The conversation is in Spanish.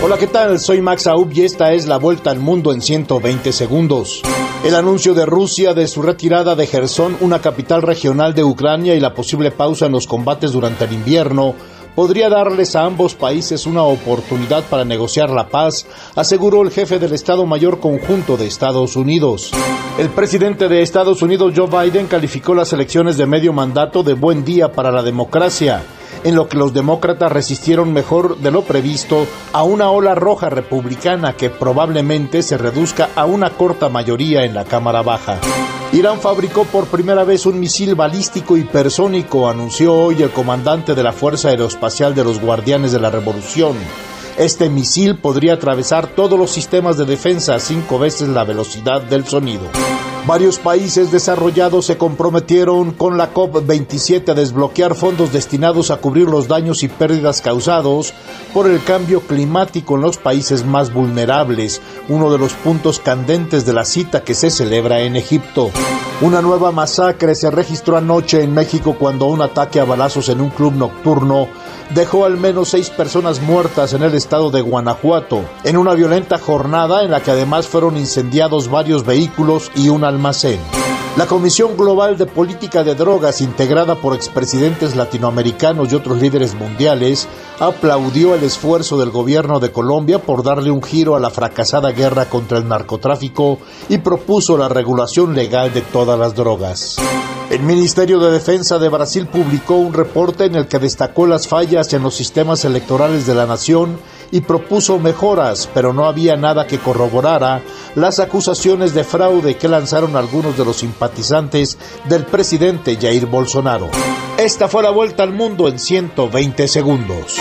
Hola, ¿qué tal? Soy Max Aub y esta es la vuelta al mundo en 120 segundos. El anuncio de Rusia de su retirada de Gerson, una capital regional de Ucrania, y la posible pausa en los combates durante el invierno podría darles a ambos países una oportunidad para negociar la paz, aseguró el jefe del Estado Mayor Conjunto de Estados Unidos. El presidente de Estados Unidos, Joe Biden, calificó las elecciones de medio mandato de buen día para la democracia en lo que los demócratas resistieron mejor de lo previsto a una ola roja republicana que probablemente se reduzca a una corta mayoría en la Cámara Baja. Irán fabricó por primera vez un misil balístico hipersónico, anunció hoy el comandante de la Fuerza Aeroespacial de los Guardianes de la Revolución. Este misil podría atravesar todos los sistemas de defensa a cinco veces la velocidad del sonido. Varios países desarrollados se comprometieron con la COP27 a desbloquear fondos destinados a cubrir los daños y pérdidas causados por el cambio climático en los países más vulnerables, uno de los puntos candentes de la cita que se celebra en Egipto. Una nueva masacre se registró anoche en México cuando un ataque a balazos en un club nocturno dejó al menos seis personas muertas en el estado de Guanajuato, en una violenta jornada en la que además fueron incendiados varios vehículos y un La Comisión Global de Política de Drogas, integrada por expresidentes latinoamericanos y otros líderes mundiales, aplaudió el esfuerzo del gobierno de Colombia por darle un giro a la fracasada guerra contra el narcotráfico y propuso la regulación legal de todas las drogas. El Ministerio de Defensa de Brasil publicó un reporte en el que destacó las fallas en los sistemas electorales de la nación y propuso mejoras, pero no había nada que corroborara las acusaciones de fraude que lanzaron algunos de los simpatizantes del presidente Jair Bolsonaro. Esta fue la vuelta al mundo en 120 segundos.